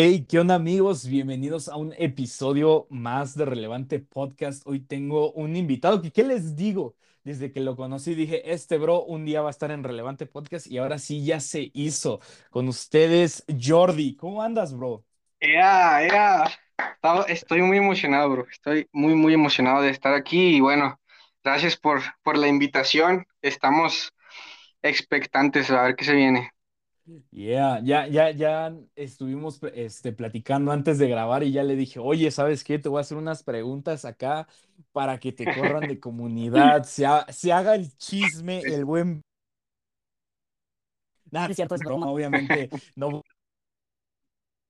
Hey, ¿qué onda amigos? Bienvenidos a un episodio más de Relevante Podcast. Hoy tengo un invitado que, ¿qué les digo? Desde que lo conocí dije, este bro un día va a estar en Relevante Podcast y ahora sí ya se hizo. Con ustedes, Jordi. ¿Cómo andas, bro? Ea. Estaba- Estoy muy emocionado, bro. Estoy muy, muy emocionado de estar aquí y bueno, gracias por, por la invitación. Estamos expectantes a ver qué se viene. Yeah, ya, ya, ya estuvimos este, platicando antes de grabar y ya le dije, oye, ¿sabes qué? Te voy a hacer unas preguntas acá para que te corran de comunidad, se, ha- se haga el chisme, el buen... Nada, es cierto, es broma, obviamente. No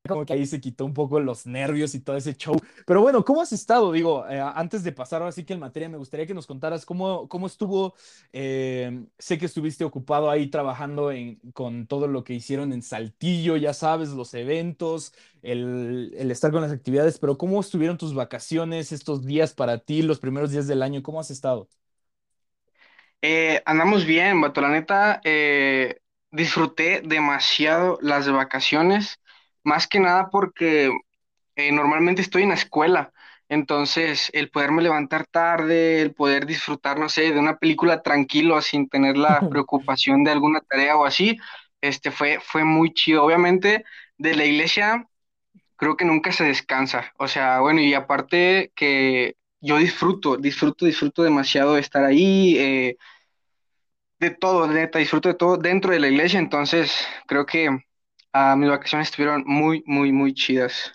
como que ahí se quitó un poco los nervios y todo ese show. Pero bueno, ¿cómo has estado? Digo, eh, antes de pasar ahora sí que en materia, me gustaría que nos contaras cómo, cómo estuvo. eh, sé que estuviste ocupado ahí trabajando en, con todo lo que hicieron en Saltillo, ya sabes, los eventos, el, el estar con las actividades, pero ¿cómo estuvieron tus vacaciones, estos días para ti, los primeros días del año? ¿Cómo has estado? Eh, andamos bien, vato. La neta, disfruté demasiado las vacaciones, más que nada porque eh, normalmente estoy en la escuela, entonces el poderme levantar tarde, el poder disfrutar, no sé, de una película tranquilo, sin tener la preocupación de alguna tarea o así, este fue, fue muy chido. Obviamente, de la iglesia creo que nunca se descansa, o sea, bueno, y aparte que yo disfruto, disfruto, disfruto demasiado de estar ahí, eh, de todo, neta, disfruto de todo dentro de la iglesia, entonces creo que ah, mis vacaciones estuvieron muy, muy, muy chidas.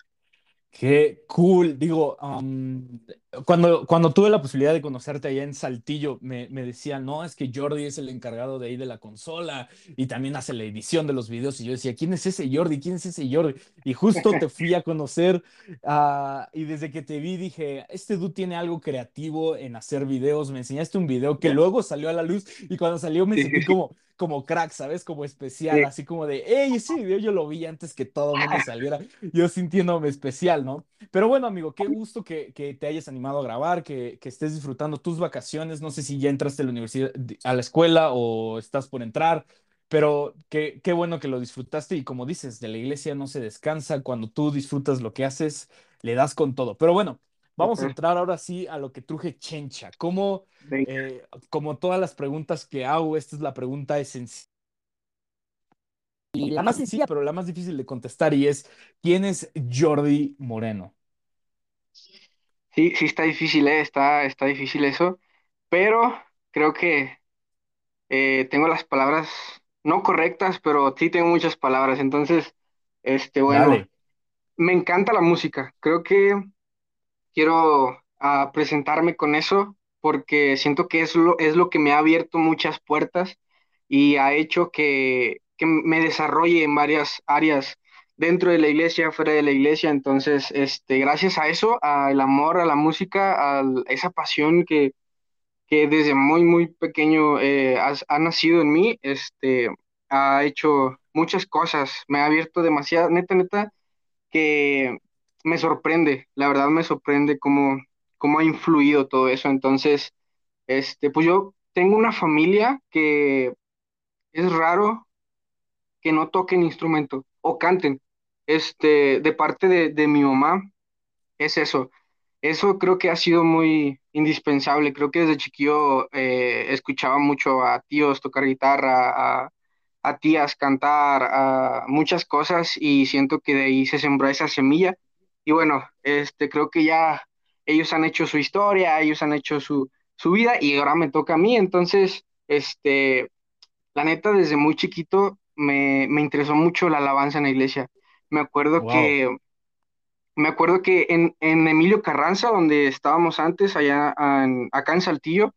Qué cool. Digo, cuando, cuando tuve la posibilidad de conocerte allá en Saltillo, me, me decían, no, es que Jordi es el encargado de ahí de la consola y también hace la edición de los videos. Y yo decía, ¿quién es ese Jordi? ¿Quién es ese Jordi? Y justo te fui a conocer ah, y desde que te vi dije, este dude tiene algo creativo en hacer videos. Me enseñaste un video que luego salió a la luz y cuando salió me sentí como, como crack, ¿sabes? Como especial, Sí. así como de, hey, ese video yo lo vi antes que todo el mundo saliera yo sintiéndome especial, ¿no? Pero bueno, amigo, qué gusto que, que te hayas animado a grabar, que, que estés disfrutando tus vacaciones. No sé si ya entraste a la universidad, a la escuela o estás por entrar, pero qué, qué bueno que lo disfrutaste y como dices, de la iglesia no se descansa. Cuando tú disfrutas lo que haces, le das con todo. Pero bueno, vamos a entrar ahora sí a lo que truje Chencha. Como, eh, como todas las preguntas que hago, esta es la pregunta esencial y la más sencilla, pero la más difícil de contestar y es, ¿quién es Jordi Moreno? Sí, sí está difícil, ¿eh? Está, está difícil eso, pero creo que eh, tengo las palabras no correctas, pero sí tengo muchas palabras. Entonces, este, bueno, Dale. me encanta la música. Creo que quiero ah, presentarme con eso porque siento que es lo, es lo que me ha abierto muchas puertas y ha hecho que, que me desarrolle en varias áreas dentro de la iglesia, fuera de la iglesia. Entonces, este, gracias a eso, al amor a la música, a esa pasión que, que desde muy, muy pequeño eh, has- ha, nacido en mí, este, ha hecho muchas cosas, me ha abierto demasiado, neta, neta que me sorprende, la verdad me sorprende cómo, cómo ha influido todo eso. Entonces, este, pues yo tengo una familia que es raro que no toquen instrumento o canten. Este, de parte de, de mi mamá, es eso. Eso creo que ha sido muy indispensable. Creo que desde chiquillo eh, escuchaba mucho a tíos tocar guitarra, a, a tías cantar, a muchas cosas y siento que de ahí se sembró esa semilla. Y bueno, este, creo que ya ellos han hecho su historia, ellos han hecho su, su vida y ahora me toca a mí. Entonces, este, la neta, desde muy chiquito me, me interesó mucho la alabanza en la iglesia. Me acuerdo Wow. que me acuerdo que en, en Emilio Carranza, donde estábamos antes, allá en- acá en Saltillo,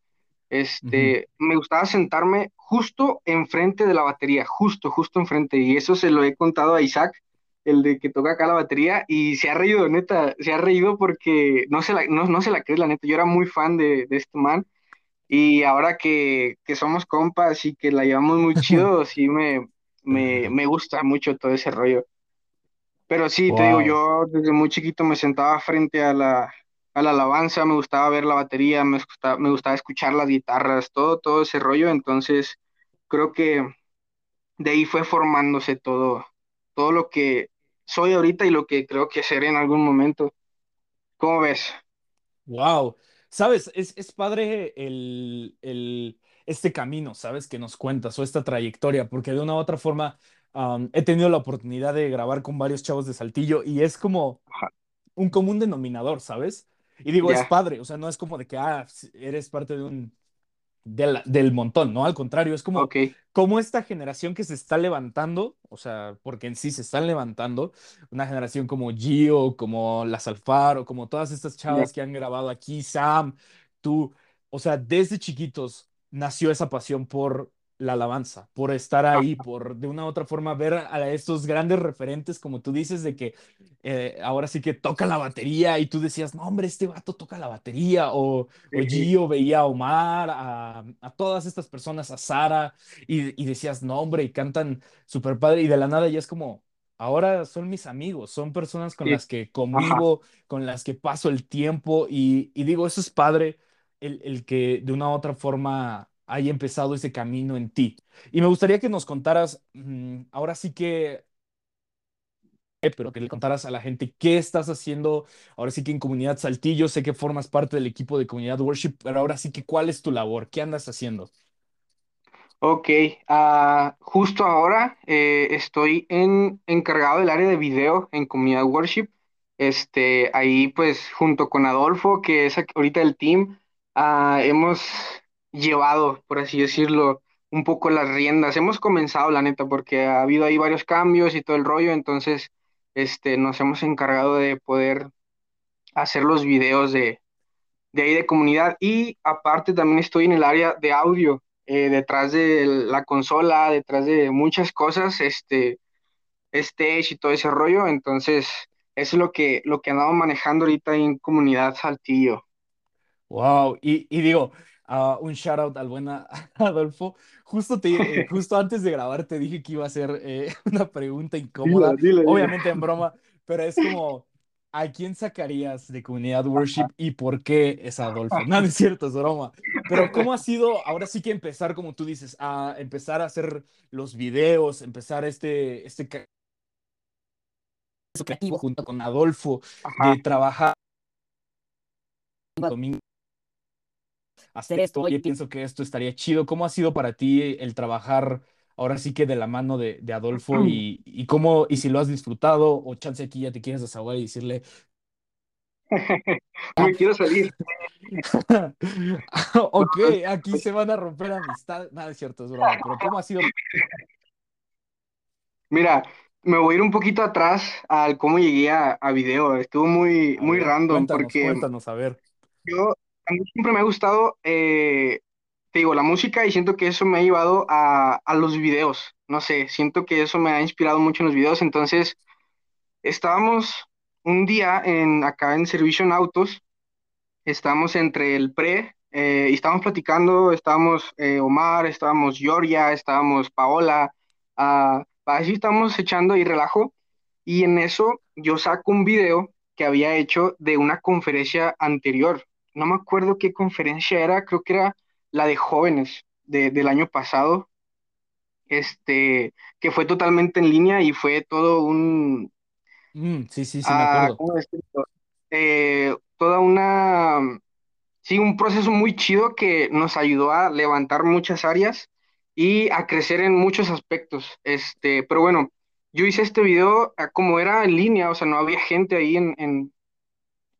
este, me gustaba sentarme justo enfrente de la batería, justo, justo enfrente. Y eso se lo he contado a Isaac, el de que toca acá la batería, y se ha reído, neta, se ha reído porque no se la, no, no se la cree, la neta. Yo era muy fan de, de este man, y ahora que, que somos compas y que la llevamos muy chido, sí me, me, me gusta mucho todo ese rollo. Pero sí, te digo, yo desde muy chiquito me sentaba frente a la, a la alabanza, me gustaba ver la batería, me gustaba, me gustaba escuchar las guitarras, todo, todo ese rollo. Entonces, creo que de ahí fue formándose todo, todo lo que soy ahorita y lo que creo que seré en algún momento. ¿Cómo ves? Wow. Sabes, es, es padre el, el, este camino, ¿sabes? Que nos cuentas o esta trayectoria, porque de una u otra forma am, he tenido la oportunidad de grabar con varios chavos de Saltillo y es como un común denominador, ¿sabes? Y digo, es ya, padre, o sea, no es como de que, ah, eres parte de un, del, del montón, ¿no? Al contrario, es como, ok, como esta generación que se está levantando, o sea, porque en sí se están levantando, una generación como Gio, como Las Alfaro, como todas estas chavas que han grabado aquí, Sam, tú, o sea, desde chiquitos nació esa pasión por la alabanza, por estar ah, ahí, por de una u otra forma ver a estos grandes referentes, como tú dices, de que eh, ahora sí que toca la batería y tú decías, no, hombre, este vato toca la batería, o o sí, Gio veía a Omar, a, a todas estas personas, a Sara, y, y decías, no, hombre, y cantan súper padre, y de la nada ya es como, ahora son mis amigos, son personas con sí, las que ajá, convivo, con las que paso el tiempo, y, y digo, eso es padre, el, el que de una u otra forma haya empezado ese camino en ti. Y me gustaría que nos contaras, mm, ahora sí que pero que le contaras a la gente qué estás haciendo ahora sí que en Comunidad Saltillo, sé que formas parte del equipo de Comunidad Worship, pero ahora sí que cuál es tu labor, qué andas haciendo. ok. ah, justo ahora eh, estoy en, encargado del área de video en Comunidad Worship. Este, ahí pues junto con Adolfo, que es ahorita el team, ah, hemos llevado, por así decirlo, un poco las riendas. Hemos comenzado, la neta, porque ha habido ahí varios cambios y todo el rollo, entonces este, nos hemos encargado de poder hacer los videos de, de ahí de comunidad y aparte también estoy en el área de audio, eh, detrás de la consola, detrás de muchas cosas, este, stage y todo ese rollo, entonces eso es lo que, lo que andamos manejando ahorita en comunidad Saltillo. Wow, y, y digo, ah, un shout out al buen Adolfo. Justo, te, eh, justo antes de grabar te dije que iba a ser eh, una pregunta incómoda, obviamente en broma, pero es como, ¿a quién sacarías de Comunidad Worship y por qué es Adolfo? No, no es cierto, es broma. Pero ¿cómo ha sido ahora sí que empezar, como tú dices, a empezar a hacer los videos, empezar este, este creativo junto con Adolfo, Ajá. de trabajar domingo? Hacer esto, oye, pienso que esto estaría chido. ¿Cómo ha sido para ti el trabajar ahora sí que de la mano de, de Adolfo y, y cómo, y si lo has disfrutado o chance aquí ya te quieres desahogar y decirle, Me quiero salir. ok, aquí se van a romper amistades. Nada, es cierto, es broma, pero ¿cómo ha sido? Mira, me voy a ir un poquito atrás al cómo llegué a, a video. Estuvo muy, A muy ver, random cuéntanos, porque cuéntanos, a ver. yo, a mí siempre me ha gustado, eh, te digo, la música y siento que eso me ha llevado a, a los videos. No sé, siento que eso me ha inspirado mucho en los videos. Entonces, estábamos un día en, acá en Servicio en Autos, estábamos entre el pre eh, y estábamos platicando, estábamos eh, Omar, estábamos Georgia, estábamos Paola, ah, así estábamos echando y relajo. Y en eso yo saco un video que había hecho de una conferencia anterior. No me acuerdo qué conferencia era, creo que era la de jóvenes de- del año pasado, este, que fue totalmente en línea y fue todo un, Mm, sí, sí, sí, me ah, acuerdo. ¿cómo decirlo? Eh, toda una, sí, un proceso muy chido que nos ayudó a levantar muchas áreas y a crecer en muchos aspectos. Este, pero bueno, yo hice este video ah, como era en línea, o sea, no había gente ahí en, en,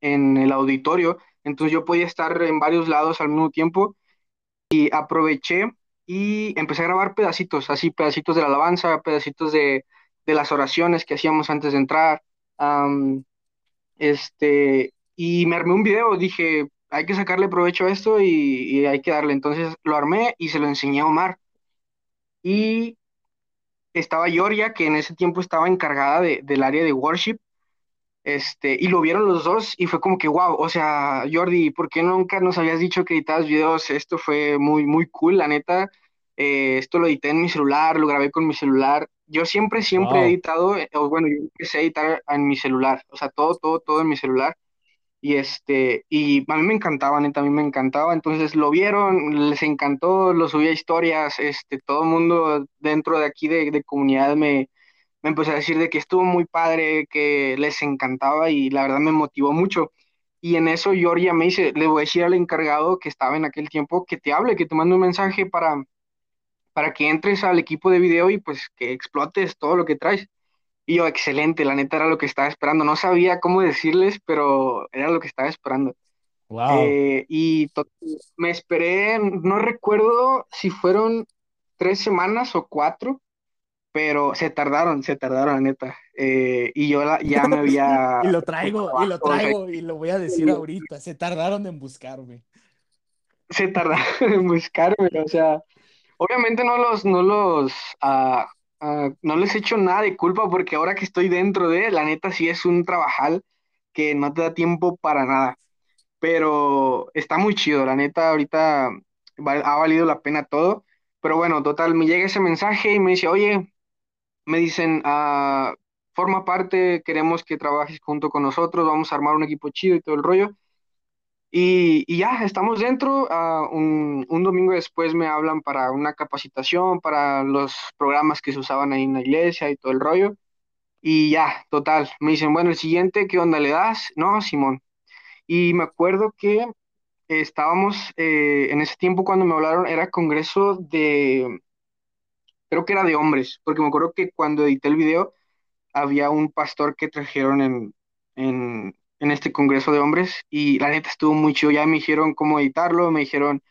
en el auditorio, entonces yo podía estar en varios lados al mismo tiempo y aproveché y empecé a grabar pedacitos, así pedacitos de la alabanza, pedacitos de, de las oraciones que hacíamos antes de entrar. am, este, y me armé un video, dije, hay que sacarle provecho a esto y, y hay que darle. Entonces lo armé y se lo enseñé a Omar. Y estaba Georgia, que en ese tiempo estaba encargada de- del área de worship, este, y lo vieron los dos y fue como que, wow, o sea, Jordi, ¿por qué nunca nos habías dicho que editabas videos? Esto fue muy, muy cool, la neta. Eh, esto lo edité en mi celular, lo grabé con mi celular. Yo siempre, siempre he editado, eh, o bueno, yo empecé a editar en mi celular, o sea, todo, todo, todo en mi celular. Y este, y a mí me encantaba, neta, a mí me encantaba. Entonces lo vieron, les encantó, lo subí a historias, este, todo el mundo dentro de aquí de, de comunidad me, me empezó a decir de que estuvo muy padre, que les encantaba y la verdad me motivó mucho. Y en eso Georgia me dice, le voy a decir al encargado que estaba en aquel tiempo que te hable, que te mande un mensaje para, para que entres al equipo de video y pues que explotes todo lo que traes. Y yo, excelente, la neta era lo que estaba esperando. No sabía cómo decirles, pero era lo que estaba esperando. Wow. Eh, y me esperé, no recuerdo si fueron tres semanas o cuatro, pero se tardaron, se tardaron, la neta. Eh, y yo ya me había... y lo traigo, y lo traigo, y lo voy a decir ahorita. Se tardaron en buscarme. Se tardaron en buscarme, o sea, obviamente no los, no los, ah, ah, no les echo nada de culpa porque ahora que estoy dentro de, la neta sí es un trabajal que no te da tiempo para nada. Pero está muy chido, la neta, ahorita ha valido la pena todo. Pero bueno, total, me llega ese mensaje y me dice, oye, me dicen, ah, forma parte, queremos que trabajes junto con nosotros, vamos a armar un equipo chido y todo el rollo. Y, y ya, estamos dentro. ah, un, un domingo después me hablan para una capacitación, para los programas que se usaban ahí en la iglesia y todo el rollo. Y ya, total, me dicen, bueno, el siguiente, ¿qué onda le das? No, Simón. Y me acuerdo que estábamos, eh, en ese tiempo cuando me hablaron, era congreso de, creo que era de hombres, porque me acuerdo que cuando edité el video había un pastor que trajeron en, en, en este congreso de hombres y la neta estuvo muy chido. Ya me dijeron cómo editarlo, me dijeron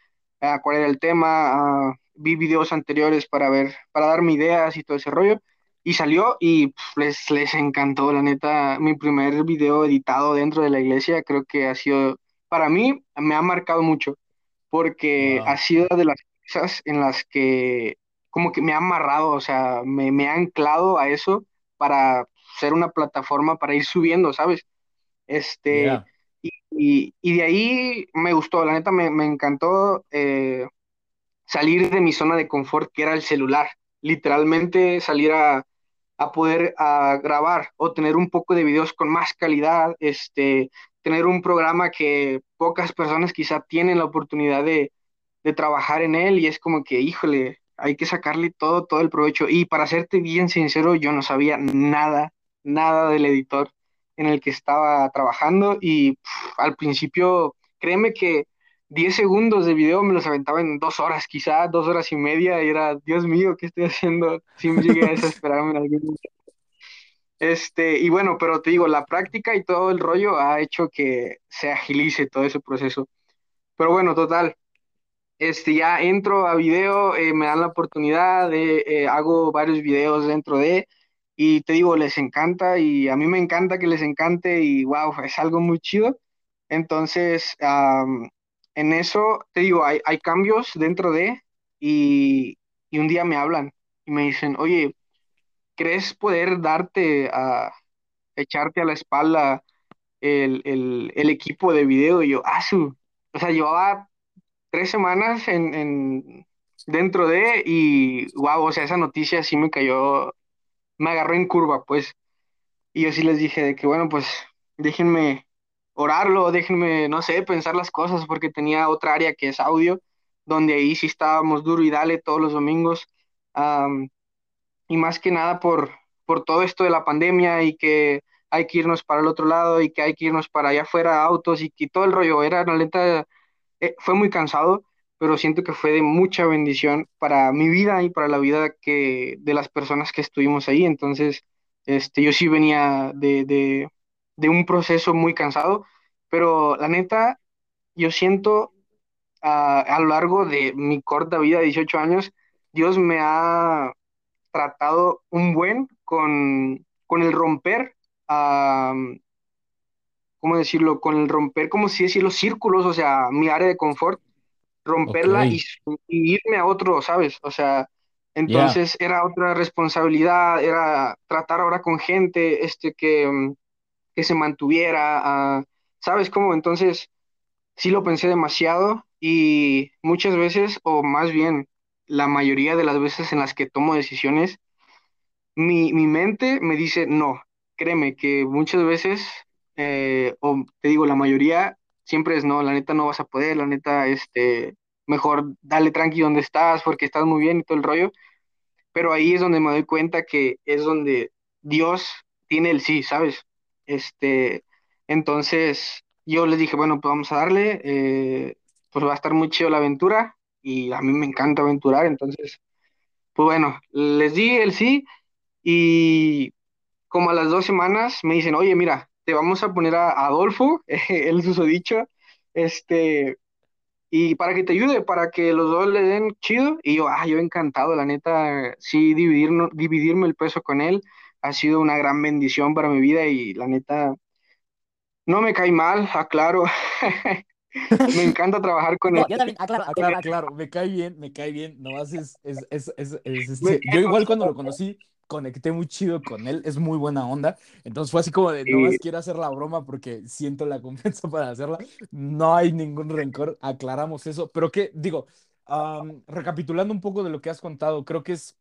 ah, cuál era el tema, ah, vi videos anteriores para ver, para darme ideas y todo ese rollo. Y salió y pf, les, les encantó, la neta, mi primer video editado dentro de la iglesia, creo que ha sido, para mí, me ha marcado mucho, porque ha Wow. sido de las cosas en las que como que me ha amarrado, o sea, me, me ha anclado a eso para ser una plataforma para ir subiendo, ¿sabes? Este, Yeah. y, y- y de ahí me gustó, la neta me, me encantó eh, salir de mi zona de confort, que era el celular, literalmente salir a, a poder a grabar o tener un poco de videos con más calidad, este, tener un programa que pocas personas quizá tienen la oportunidad de, de trabajar en él y es como que, híjole, hay que sacarle todo, todo el provecho. Y para serte bien sincero, yo no sabía nada, nada del editor en el que estaba trabajando y al principio, créeme que 10 segundos de video me los aventaba en dos horas, quizá dos horas y media, y era, Dios mío, ¿qué estoy haciendo? Me llegué a desesperarme en algún momento. Este, y bueno, pero te digo, la práctica y todo el rollo ha hecho que se agilice todo ese proceso. Pero bueno, total, este, ya entro a video, eh, me dan la oportunidad de, eh, hago varios videos dentro de, y te digo, les encanta, y a mí me encanta que les encante, y wow, es algo muy chido. Entonces, en eso, te digo, hay, hay cambios dentro de, y, y un día me hablan y me dicen, oye, ¿crees poder darte a echarte a la espalda el, el, el equipo de video? Y yo, ah, su, o sea, llevaba tres semanas en, en- dentro de, y wow, o sea, esa noticia sí me cayó, me agarró en curva, pues. Y yo sí les dije de que, bueno, pues déjenme orarlo, déjenme, no sé, pensar las cosas, porque tenía otra área que es audio, donde ahí sí estábamos duro y dale todos los domingos. am, y más que nada por, por todo esto de la pandemia y que hay que irnos para el otro lado y que hay que irnos para allá afuera, autos y que todo el rollo. Era, la neta, eh, fue muy cansado, pero siento que fue de mucha bendición para mi vida y para la vida que, de las personas que estuvimos ahí. Entonces, este, yo sí venía de, de, un proceso muy cansado, pero la neta, yo siento ah, a lo largo de mi corta vida, 18 años, Dios me ha tratado un buen con, con el romper, ah, ¿cómo decirlo? Con el romper, como si decir, los círculos, o sea, mi área de confort romperla y, y irme a otro, ¿sabes? O sea, Yeah. entonces era otra responsabilidad, era tratar ahora con gente, este, que, mm, que se mantuviera, ¿sabes cómo? Entonces, sí lo pensé demasiado y muchas veces, o más bien, la mayoría de las veces en las que tomo decisiones, mi, mi mente me dice no. Créeme que muchas veces, eh, o te digo, la mayoría siempre es no, la neta no vas a poder, la neta, este, mejor dale tranqui donde estás porque estás muy bien y todo el rollo. Pero ahí es donde me doy cuenta que es donde Dios tiene el sí, ¿sabes? Este, entonces yo les dije, bueno, pues vamos a darle, eh, pues va a estar muy chido la aventura y a mí me encanta aventurar, entonces, pues bueno, les di el sí y como a las dos semanas me dicen, oye, mira, te vamos a poner a Adolfo, el susodicho, este, y para que te ayude, para que los dos le den chido. Y yo, ah, yo encantado, la neta, sí, dividirnos, dividirme el peso con él ha sido una gran bendición para mi vida y la neta, no me cae mal, aclaro. Me encanta trabajar con No, él. yo también, aclaro, aclaro, aclaro, me cae bien, me cae bien, nomás es, es, es, es, este, yo igual cuando lo conocí, conecté muy chido con él, es muy buena onda, entonces fue así como de, Y, nomás quiero hacer la broma porque siento la confianza para hacerla, no hay ningún rencor, aclaramos eso, pero que, digo, am, recapitulando un poco de lo que has contado, creo que es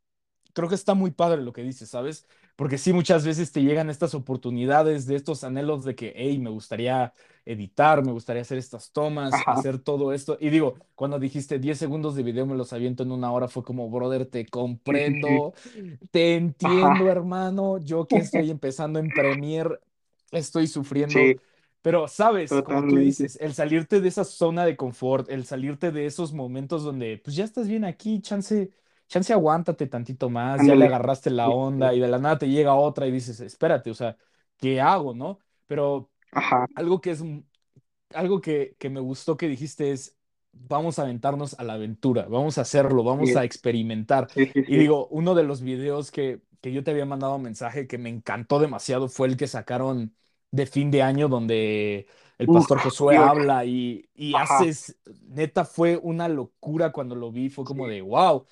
creo que está muy padre lo que dices, ¿sabes? Porque sí, muchas veces te llegan estas oportunidades de estos anhelos de que, hey, me gustaría editar, me gustaría hacer estas tomas, ajá, hacer todo esto. Y digo, cuando dijiste 10 segundos de video me los aviento en una hora, fue como, brother, te comprendo, te entiendo, ajá, hermano. Yo que estoy empezando en Premiere, estoy sufriendo. sí, Pero, sabes, como tú totalmente. dices, el salirte de esa zona de confort, el salirte de esos momentos donde, pues ya estás bien aquí, chance chance aguántate tantito más, ya le agarraste la onda y de la nada te llega otra y dices, espérate, o sea, ¿qué hago, no? Pero Ajá, algo que es algo que, que me gustó que dijiste es, vamos a aventarnos a la aventura, vamos a hacerlo, vamos sí, a experimentar. sí, sí, Y digo, uno de los videos que, que yo te había mandado un mensaje que me encantó demasiado fue el que sacaron de fin de año donde el Uf, pastor Josué Dios, habla y, y haces, neta, fue una locura cuando lo vi, fue como de, wow.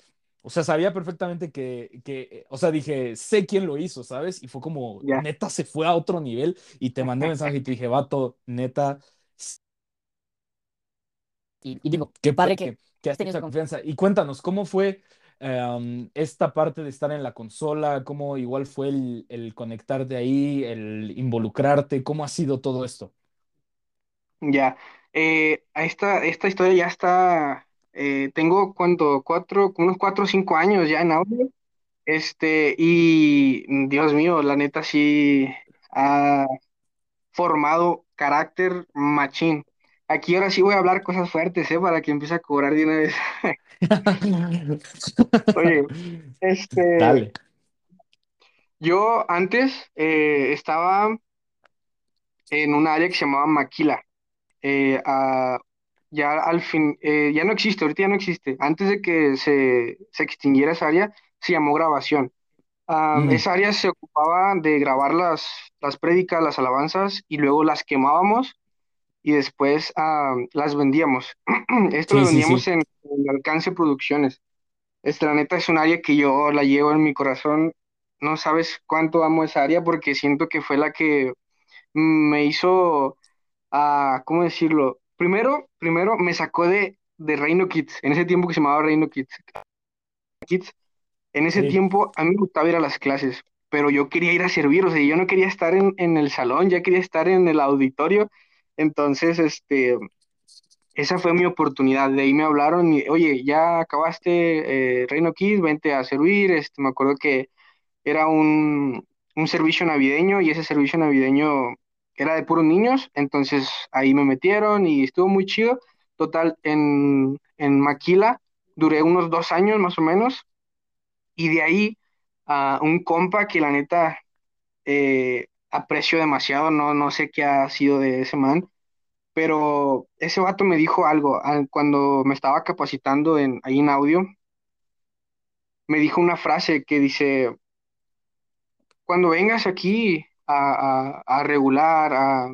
O sea, sabía perfectamente que, que, o sea, dije, sé quién lo hizo, ¿sabes? Y fue como, neta, se fue a otro nivel y te mandé mensaje y te dije, vato, neta, Y, y digo, Qué padre que que, que has tenido esa confianza. Y cuéntanos, ¿cómo fue em, esta parte de estar en la consola? ¿Cómo igual fue el, el conectarte ahí, el involucrarte? ¿Cómo ha sido todo esto? Ya, eh, a esta, esta historia ya está, eh, tengo cuánto, cuatro, unos cuatro o cinco años ya en audio, este, y mm, Dios mío, la neta sí ha formado carácter machín. Aquí ahora sí voy a hablar cosas fuertes, ¿eh? Para que empiece a cobrar de una vez. Oye, este, Dale. yo antes eh, estaba en un área que se llamaba Maquila. eh, a- ya al fin, eh, ya no existe, ahorita ya no existe. Antes de que se, se extinguiera esa área, se llamó grabación. Mm, esa área se ocupaba de grabar las, las prédicas, las alabanzas, y luego las quemábamos y después las vendíamos. Esto lo sí, vendíamos sí. en, en Alcance Producciones. Este, la neta es un área que yo la llevo en mi corazón. No sabes cuánto amo esa área porque siento que fue la que me hizo a, ¿cómo decirlo? Primero, primero me sacó de, de Reino Kids, en ese tiempo que se llamaba Reino Kids. Kids. En ese Sí, tiempo a mí me gustaba ir a las clases, pero yo quería ir a servir, o sea, yo no quería estar en, en el salón, ya quería estar en el auditorio. Entonces, este, esa fue mi oportunidad. De ahí me hablaron y, oye, ya acabaste eh, Reino Kids, vente a servir. Este, me acuerdo que era un, un servicio navideño y ese servicio navideño era de puros niños, entonces ahí me metieron y estuvo muy chido. Total, en, en Maquila duré unos dos años más o menos y de ahí a un compa que la neta eh, aprecio demasiado, no, no sé qué ha sido de ese man, pero ese vato me dijo algo cuando me estaba capacitando en, ahí en audio, me dijo una frase que dice cuando vengas aquí a, a, a regular, a,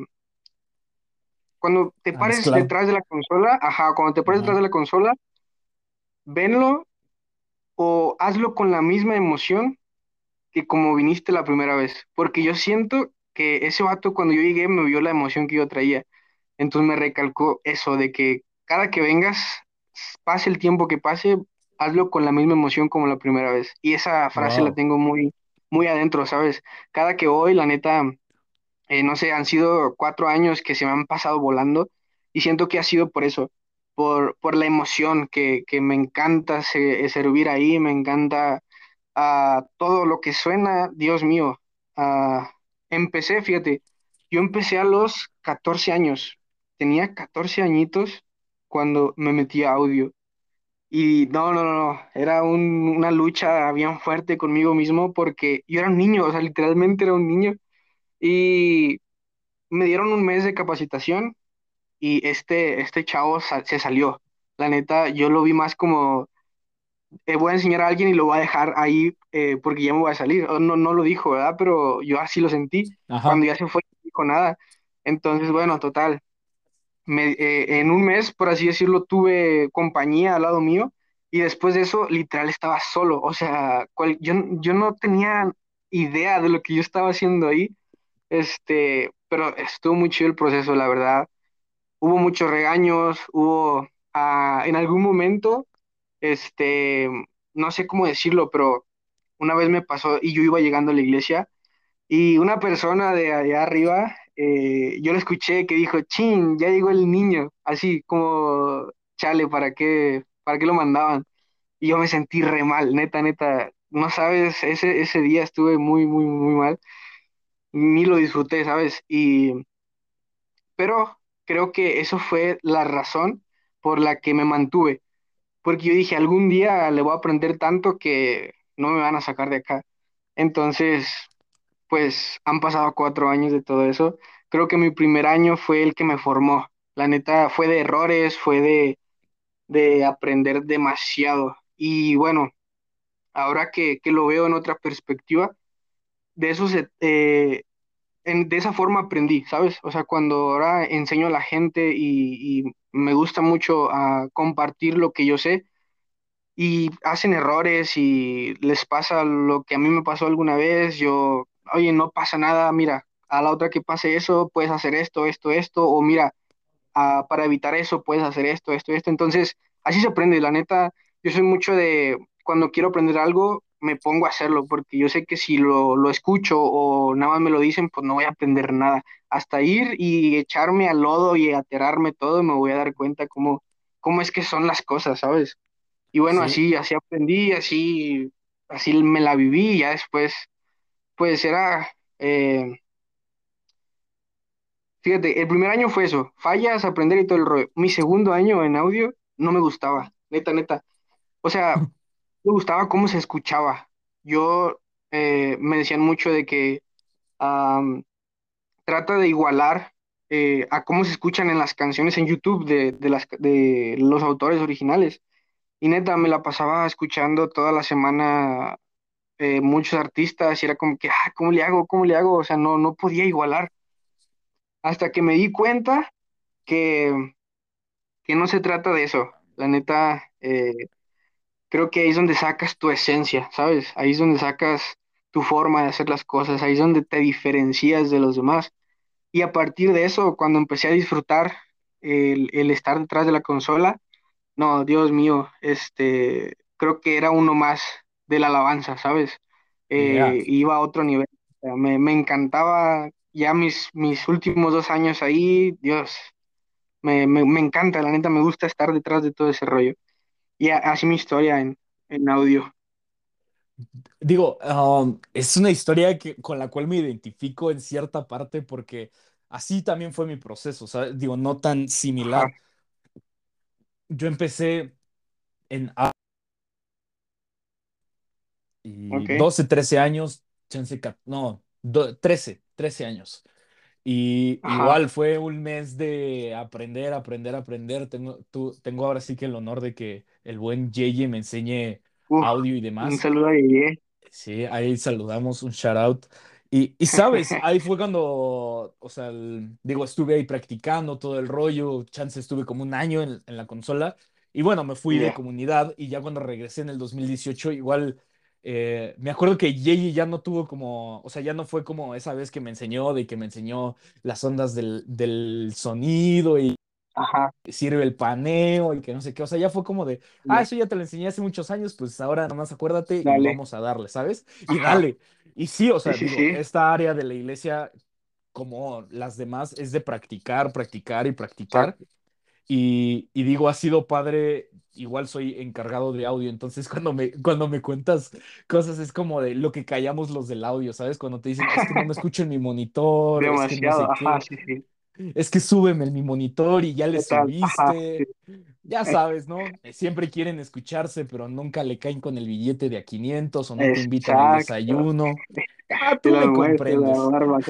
cuando te pares detrás de la consola, ajá, cuando te pares detrás de la consola, venlo o hazlo con la misma emoción que como viniste la primera vez, porque yo siento que ese vato cuando yo llegué me vio la emoción que yo traía, entonces me recalcó eso de que cada que vengas, pase el tiempo que pase, hazlo con la misma emoción como la primera vez, y esa frase la tengo muy, muy adentro, ¿sabes? Cada que voy, la neta eh, no sé, han sido cuatro años que se me han pasado volando y siento que ha sido por eso, por, por la emoción que, que me encanta se- servir ahí, me encanta ah, todo lo que suena, Dios mío. ah, empecé, fíjate, yo empecé a los 14 años. Tenía 14 añitos cuando me metí a audio. Y no, no, no, no, era un- una lucha bien fuerte conmigo mismo porque yo era un niño, o sea, literalmente era un niño. Y me dieron un mes de capacitación y este, este chavo sa- se salió. La neta, yo lo vi más como, eh, voy a enseñar a alguien y lo voy a dejar ahí eh, porque ya me voy a salir. No, no lo dijo, ¿verdad? Pero yo así lo sentí. Cuando Ajá, ya se fue, no dijo nada. Entonces, bueno, total. Eh, en un mes, por así decirlo, tuve compañía al lado mío y después de eso, literal, estaba solo. O sea, cual- yo, yo no tenía idea de lo que yo estaba haciendo ahí. Este, pero estuvo muy chido el proceso, la verdad. Hubo muchos regaños, hubo, ah, en algún momento, este, no sé cómo decirlo, pero una vez me pasó y yo iba llegando a la iglesia y una persona de allá arriba, eh, yo lo escuché que dijo, chin, ya llegó el niño, así como, chale, ¿para qué, para qué lo mandaban? Y yo me sentí re mal, neta, neta, no sabes, ese, ese día estuve muy, muy, muy mal, ni lo disfruté, ¿sabes? Y, pero creo que eso fue la razón por la que me mantuve, porque yo dije, algún día le voy a aprender tanto que no me van a sacar de acá. Entonces, pues han pasado cuatro años de todo eso. Creo que mi primer año fue el que me formó. La neta, fue de errores, fue de, de aprender demasiado. Y bueno, ahora que, que lo veo en otra perspectiva, de eso se, eh, en- de esa forma aprendí, ¿sabes? O sea, cuando ahora enseño a la gente y, me gusta mucho ah, compartir lo que yo sé, y hacen errores y les pasa lo que a mí me pasó alguna vez, yo, oye, no pasa nada, mira, a la otra que pase eso, puedes hacer esto, esto, esto, o mira, ah, para evitar eso, puedes hacer esto, esto, esto. Entonces, así se aprende, la neta, yo soy mucho de, cuando quiero aprender algo, me pongo a hacerlo, porque yo sé que si lo, lo escucho o nada más me lo dicen, pues no voy a aprender nada. Hasta ir y echarme al lodo y aterrarme todo, me voy a dar cuenta cómo, cómo es que son las cosas, ¿sabes? Y bueno, sí. así, así aprendí, así, así me la viví, y ya después, pues era, eh, fíjate, el primer año fue eso, fallas, aprender y todo el rollo. Mi segundo año en audio no me gustaba, neta, neta. O sea, me gustaba cómo se escuchaba. Yo, eh, me decían mucho de que trata de igualar eh, a cómo se escuchan en las canciones en YouTube de, de las, de los autores originales. Y neta, me la pasaba escuchando toda la semana eh, muchos artistas y era como que, ah, ¿cómo le hago? ¿Cómo le hago? O sea, no, no podía igualar. Hasta que me di cuenta que, que no se trata de eso. La neta, eh, creo que ahí es donde sacas tu esencia, ¿sabes? Ahí es donde sacas tu forma de hacer las cosas, ahí es donde te diferencias de los demás. Y a partir de eso, cuando empecé a disfrutar el, el estar detrás de la consola, No, Dios mío, este, creo que era uno más de la alabanza, ¿sabes? Yeah. Eh, iba a otro nivel. O sea, me, me encantaba ya mis, mis últimos dos años ahí, Dios, me, me, me encanta, la neta, me gusta estar detrás de todo ese rollo. Y a- así mi historia en, en audio. Digo, um, es una historia que, con la cual me identifico en cierta parte porque así también fue mi proceso, ¿sabes? Digo, no tan Ajá, similar. Yo empecé en y ok, 12 13 años, chance, no, do- 13, 13 años. Y ajá, igual fue un mes de aprender, aprender, aprender. Tengo, tú, tengo ahora sí que el honor de que el buen Yeye me enseñe uf, audio y un demás. saludo a Yeye. Sí, ahí saludamos, un shout out. Y, y sabes, ahí fue cuando, o sea, el- digo, estuve ahí practicando todo el rollo, chance estuve como un año en, en la consola, y bueno, me fui de Ya, comunidad, y ya cuando regresé en el 2018 igual, eh, me acuerdo que Yeyi ya no tuvo como, o sea, ya no fue como esa vez que me enseñó, de que me enseñó las ondas del, del sonido y Ajá, sirve el paneo y que no sé qué. O sea, ya fue como de, ah, eso ya te lo enseñé hace muchos años, pues ahora nomás acuérdate y dale, vamos a darle, ¿sabes? Y ajá, dale. Y sí, o sea, sí, digo, sí, esta área de la iglesia, como las demás, es de practicar, practicar y practicar. Y, y digo, ha sido padre igual soy encargado de audio, entonces cuando me, cuando me cuentas cosas es como de lo que callamos los del audio, ¿sabes? Cuando te dicen, es que no me escucho en mi monitor, es que no sé Demasiado, ajá, qué, sí, sí, es que súbeme en mi monitor y ya le total, ajá, sí, subiste, ya sabes, ¿no? Siempre quieren escucharse, pero nunca le caen con el billete de a 500 o no te invitan al desayuno. Ah, tú me comprendes. barba.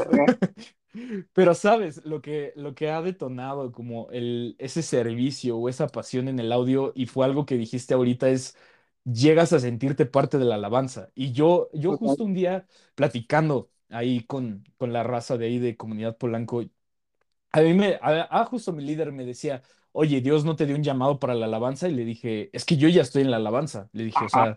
Pero sabes, lo que, lo que ha detonado como el, ese servicio o esa pasión en el audio, y fue algo que dijiste ahorita, es llegas a sentirte parte de la alabanza. Y yo, yo justo un día platicando ahí con, con la raza de ahí de Comunidad Polanco, a mí me, a, a justo mi líder me decía, oye, Dios no te dio un llamado para la alabanza, y le dije, es que yo ya estoy en la alabanza. Le dije, o sea,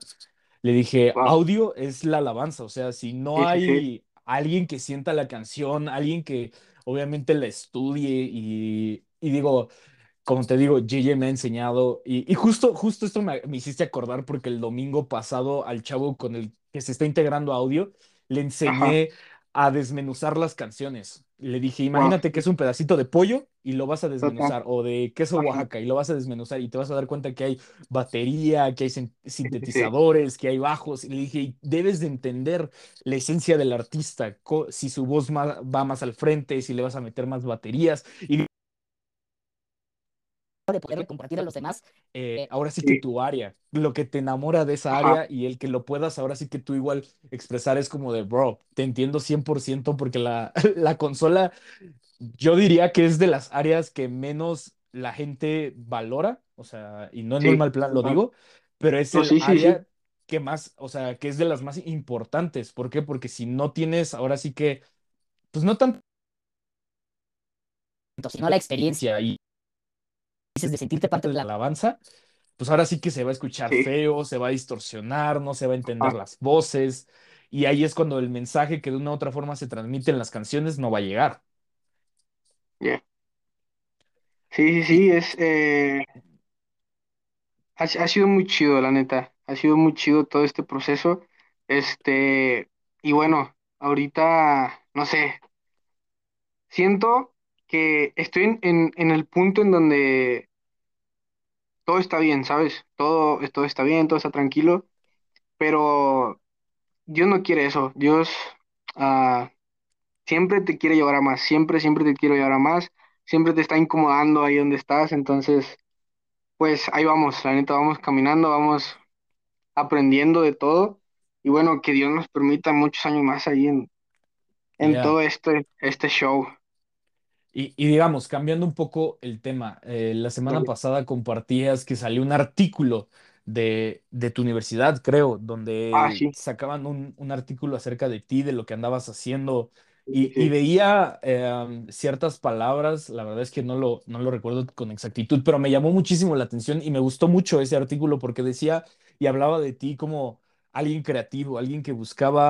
le dije, wow, audio es la alabanza, o sea, si no sí, sí, sí, hay alguien que sienta la canción, alguien que obviamente la estudie y, y digo, como te digo, J.J. me ha enseñado y, y justo, justo esto me, me hiciste acordar porque el domingo pasado al chavo con el que se está integrando audio, le ajá, enseñé a desmenuzar las canciones. Le dije, wow, imagínate que es un pedacito de pollo y lo vas a desmenuzar, o de queso Oaxaca y lo vas a desmenuzar y te vas a dar cuenta que hay batería, que hay sí, sintetizadores, que hay bajos. Y le dije, "Y debes de entender la esencia del artista, si su voz va más al frente, si le vas a meter más baterías. Y de poderle compartir a los demás, eh, ahora sí que sí, tu área, lo que te enamora de esa ajá, área y el que lo puedas ahora sí que tú igual expresar es como de, bro, te entiendo 100% porque la, la consola yo diría que es de las áreas que menos la gente valora, o sea, y no en un sí, mal plan lo digo, pero es no, el sí, sí, sí, área que más, o sea, que es de las más importantes. ¿Por qué? Porque si no tienes ahora sí que, pues no tanto, sino la experiencia. y dices de sentirte parte de la alabanza, pues ahora sí que se va a escuchar sí, feo, se va a distorsionar, no se va a entender las voces, y ahí es cuando el mensaje que de una u otra forma se transmite en las canciones no va a llegar. yeah. Sí, sí, sí, es, eh, ha, ha sido muy chido, la neta, ha sido muy chido todo este proceso, este, y bueno, ahorita, no sé, siento que estoy en, en, en el punto en donde todo está bien, ¿sabes? Todo, todo está bien, todo está tranquilo, pero Dios no quiere eso, Dios ah, siempre te quiere llevar a más, siempre, siempre te quiere llevar a más, siempre te está incomodando ahí donde estás, entonces... Pues ahí vamos, la neta, vamos caminando, vamos aprendiendo de todo. Y bueno, que Dios nos permita muchos años más ahí en, en yeah. todo este, este show. Y, y digamos, cambiando un poco el tema, eh, la semana pasada compartías que salió un artículo de, de tu universidad, creo, Ah, donde sí, sacaban un, un artículo acerca de ti, de lo que andabas haciendo, sí, y, veía eh, ciertas palabras, la verdad es que no lo, no lo recuerdo con exactitud, pero me llamó muchísimo la atención y me gustó mucho ese artículo porque decía y hablaba de ti como alguien creativo, alguien que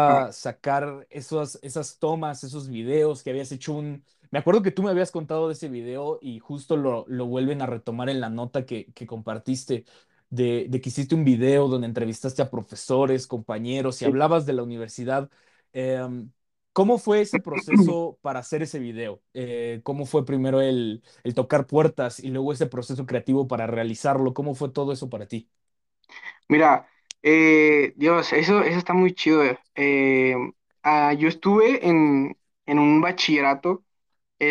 Ah, buscaba sacar esos, esas tomas, esos videos, que habías hecho un me acuerdo que tú me habías contado de ese video y justo lo, lo vuelven a retomar en la nota que, que compartiste de, de que hiciste un video donde entrevistaste a profesores, compañeros y hablabas de la universidad. Em, ¿cómo fue ese proceso para hacer ese video? Eh, ¿cómo fue primero el, el tocar puertas y luego ese proceso creativo para realizarlo? ¿Cómo fue todo eso para ti? Mira, eh, Dios, eso, eso está muy chido. Eh, ah, yo estuve en, en un bachillerato,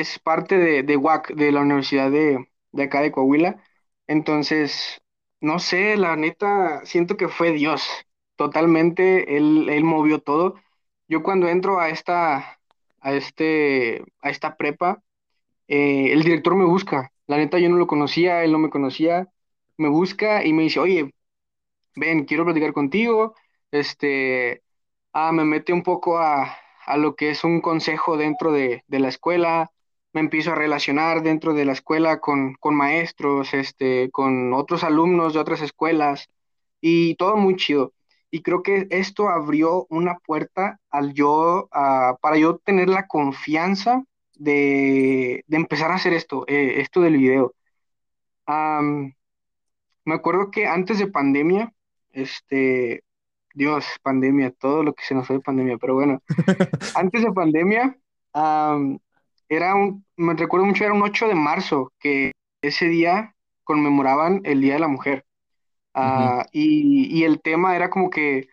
es parte de, de de la Universidad de, de acá de Coahuila. Entonces, no sé, la neta, siento que fue Dios. Totalmente, él, él movió todo. Yo cuando entro a esta, a este, a esta prepa, eh, el director me busca. La neta, yo no lo conocía, él no me conocía. Me busca y me dice, oye, ven, quiero platicar contigo. Este, ah, me mete un poco a, a lo que es un consejo dentro de, de la escuela. Me empiezo a relacionar dentro de la escuela con, con maestros, este, con otros alumnos de otras escuelas y todo muy chido. Y creo que esto abrió una puerta al yo, ah, para yo tener la confianza de, de empezar a hacer esto, eh, esto del video. Me acuerdo que antes de pandemia, este, Dios, pandemia, todo lo que se nos fue de pandemia, pero bueno, antes de pandemia, era un, me recuerdo mucho, era un 8 de marzo, que ese día conmemoraban el Día de la Mujer. Ah, y, y el tema era como que,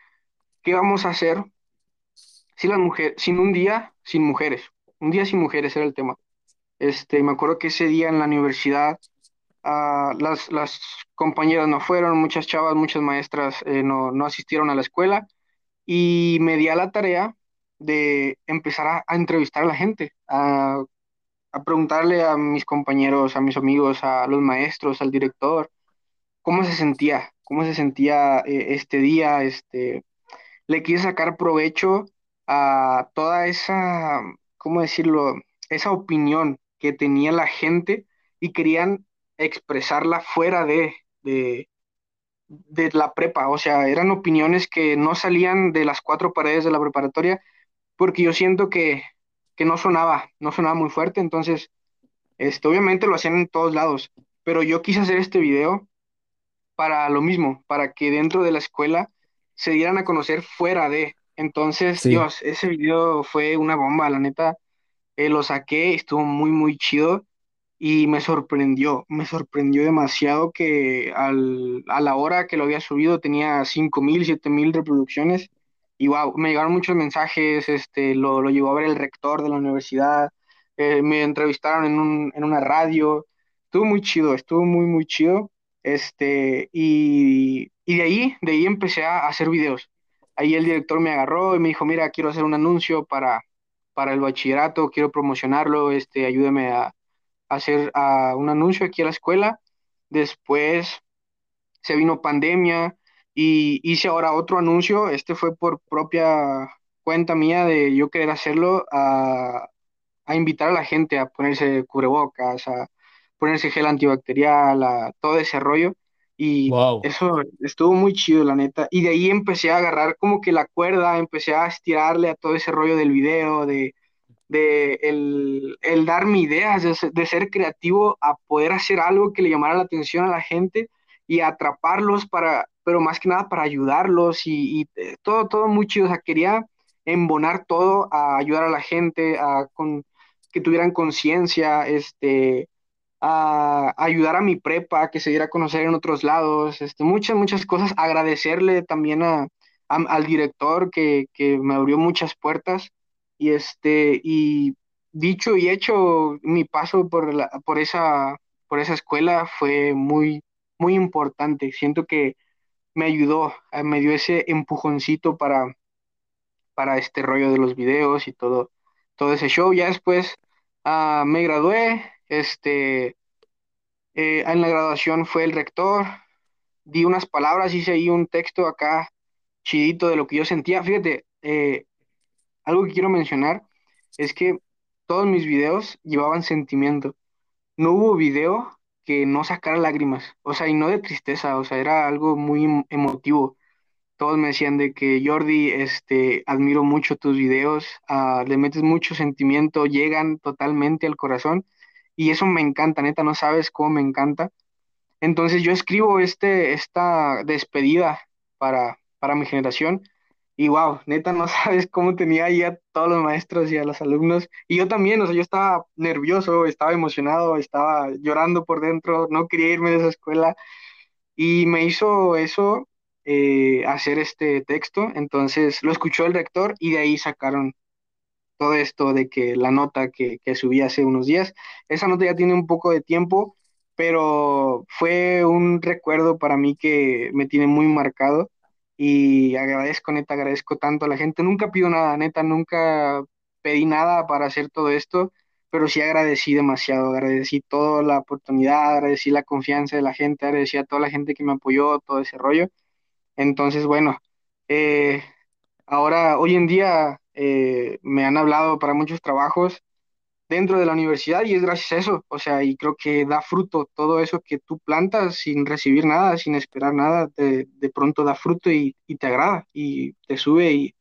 ¿qué vamos a hacer si las mujeres, sin un día sin mujeres? Un día sin mujeres era el tema. Este, me acuerdo que ese día en la universidad, ah, las, las compañeras no fueron, muchas chavas, muchas maestras eh, no, no asistieron a la escuela y me di a la tarea de empezar a, entrevistar a la gente, a, a preguntarle a mis compañeros, a mis amigos, a los maestros, al director, cómo se sentía, cómo se sentía eh, este día, este, le quise sacar provecho a toda esa, ¿cómo decirlo? Esa opinión que tenía la gente y querían expresarla fuera de, de, de la prepa, o sea, eran opiniones que no salían de las cuatro paredes de la preparatoria porque yo siento que, que no sonaba, no sonaba muy fuerte, entonces, este, obviamente lo hacían en todos lados, pero yo quise hacer este video para lo mismo, para que dentro de la escuela se dieran a conocer fuera de. Entonces, Sí, Dios, ese video fue una bomba, la neta, eh, lo saqué, estuvo muy, muy chido y me sorprendió, me sorprendió demasiado que al, a la hora que lo había subido tenía cinco mil, siete mil reproducciones y wow, me llegaron muchos mensajes, este, lo, lo llegó a ver el rector de la universidad, eh, me entrevistaron en un, en una radio, estuvo muy chido, estuvo muy, muy chido, este, y, y de ahí, de ahí empecé a hacer videos. Ahí el director me agarró y me dijo, mira, quiero hacer un anuncio para, para el bachillerato, quiero promocionarlo, este, ayúdame a hacer ah, un anuncio aquí a la escuela. Después se vino pandemia y hice ahora otro anuncio. Este fue por propia cuenta mía de yo querer hacerlo, a, a invitar a la gente a ponerse cubrebocas, a ponerse gel antibacterial, a todo ese rollo. Y wow. eso estuvo muy chido, la neta. Y de ahí empecé a agarrar como que la cuerda, empecé a estirarle a todo ese rollo del video, de de el, el darme ideas, de, de ser creativo a poder hacer algo que le llamara la atención a la gente y atraparlos para, pero más que nada para ayudarlos y, y, eh, todo, todo muy chido. O sea, quería embonar todo a ayudar a la gente, a con, que tuvieran conciencia, este, a ayudar a mi prepa, a que se diera a conocer en otros lados, este, muchas, muchas cosas. Agradecerle también a, al director que, que me abrió muchas puertas y este, y dicho y hecho, mi paso por la, por esa, por esa escuela fue muy, muy importante. Siento que me ayudó, eh, me dio ese empujoncito para, para este rollo de los videos y todo, todo ese show. Ya después ah, me gradué, este, eh, en la graduación fue el rector, di unas palabras, hice ahí un texto acá chidito de lo que yo sentía. Fíjate, eh, algo que quiero mencionar es que todos mis videos llevaban sentimiento. No hubo video que no sacara lágrimas, o sea, y no de tristeza, o sea, era algo muy em- emotivo. Todos me decían de que Jordi, este, admiro mucho tus videos, ah, le metes mucho sentimiento, llegan totalmente al corazón y eso me encanta, neta, no sabes cómo me encanta. Entonces yo escribo este, esta despedida para, para mi generación y wow, neta, no sabes cómo tenía ahí a todos los maestros y a los alumnos. Y yo también, o sea, yo estaba nervioso, estaba emocionado, estaba llorando por dentro, no quería irme de esa escuela y me hizo eso, eh, hacer este texto. Entonces lo escuchó el rector y de ahí sacaron todo esto de que la nota que, que subí hace unos días, esa nota ya tiene un poco de tiempo, pero fue un recuerdo para mí que me tiene muy marcado y agradezco, neta, agradezco tanto a la gente. Nunca pido nada, neta, nunca pedí nada para hacer todo esto, pero sí agradecí demasiado, agradecí toda la oportunidad, agradecí la confianza de la gente, agradecí a toda la gente que me apoyó, todo ese rollo. Entonces, bueno, eh, Ahora, hoy en día, eh, me han hablado para muchos trabajos dentro de la universidad y es gracias a eso. O sea, y creo que da fruto todo eso que tú plantas sin recibir nada, sin esperar nada, de, pronto da fruto y, y te agrada y te sube y,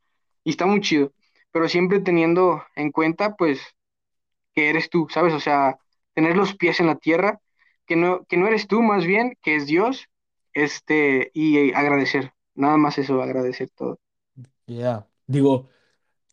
y está muy chido. Pero siempre teniendo en cuenta, pues, que eres tú, ¿sabes? O sea, tener los pies en la tierra, que no, que no eres tú más bien, que es Dios, este, y agradecer. Nada más eso, agradecer todo. Ya. Digo,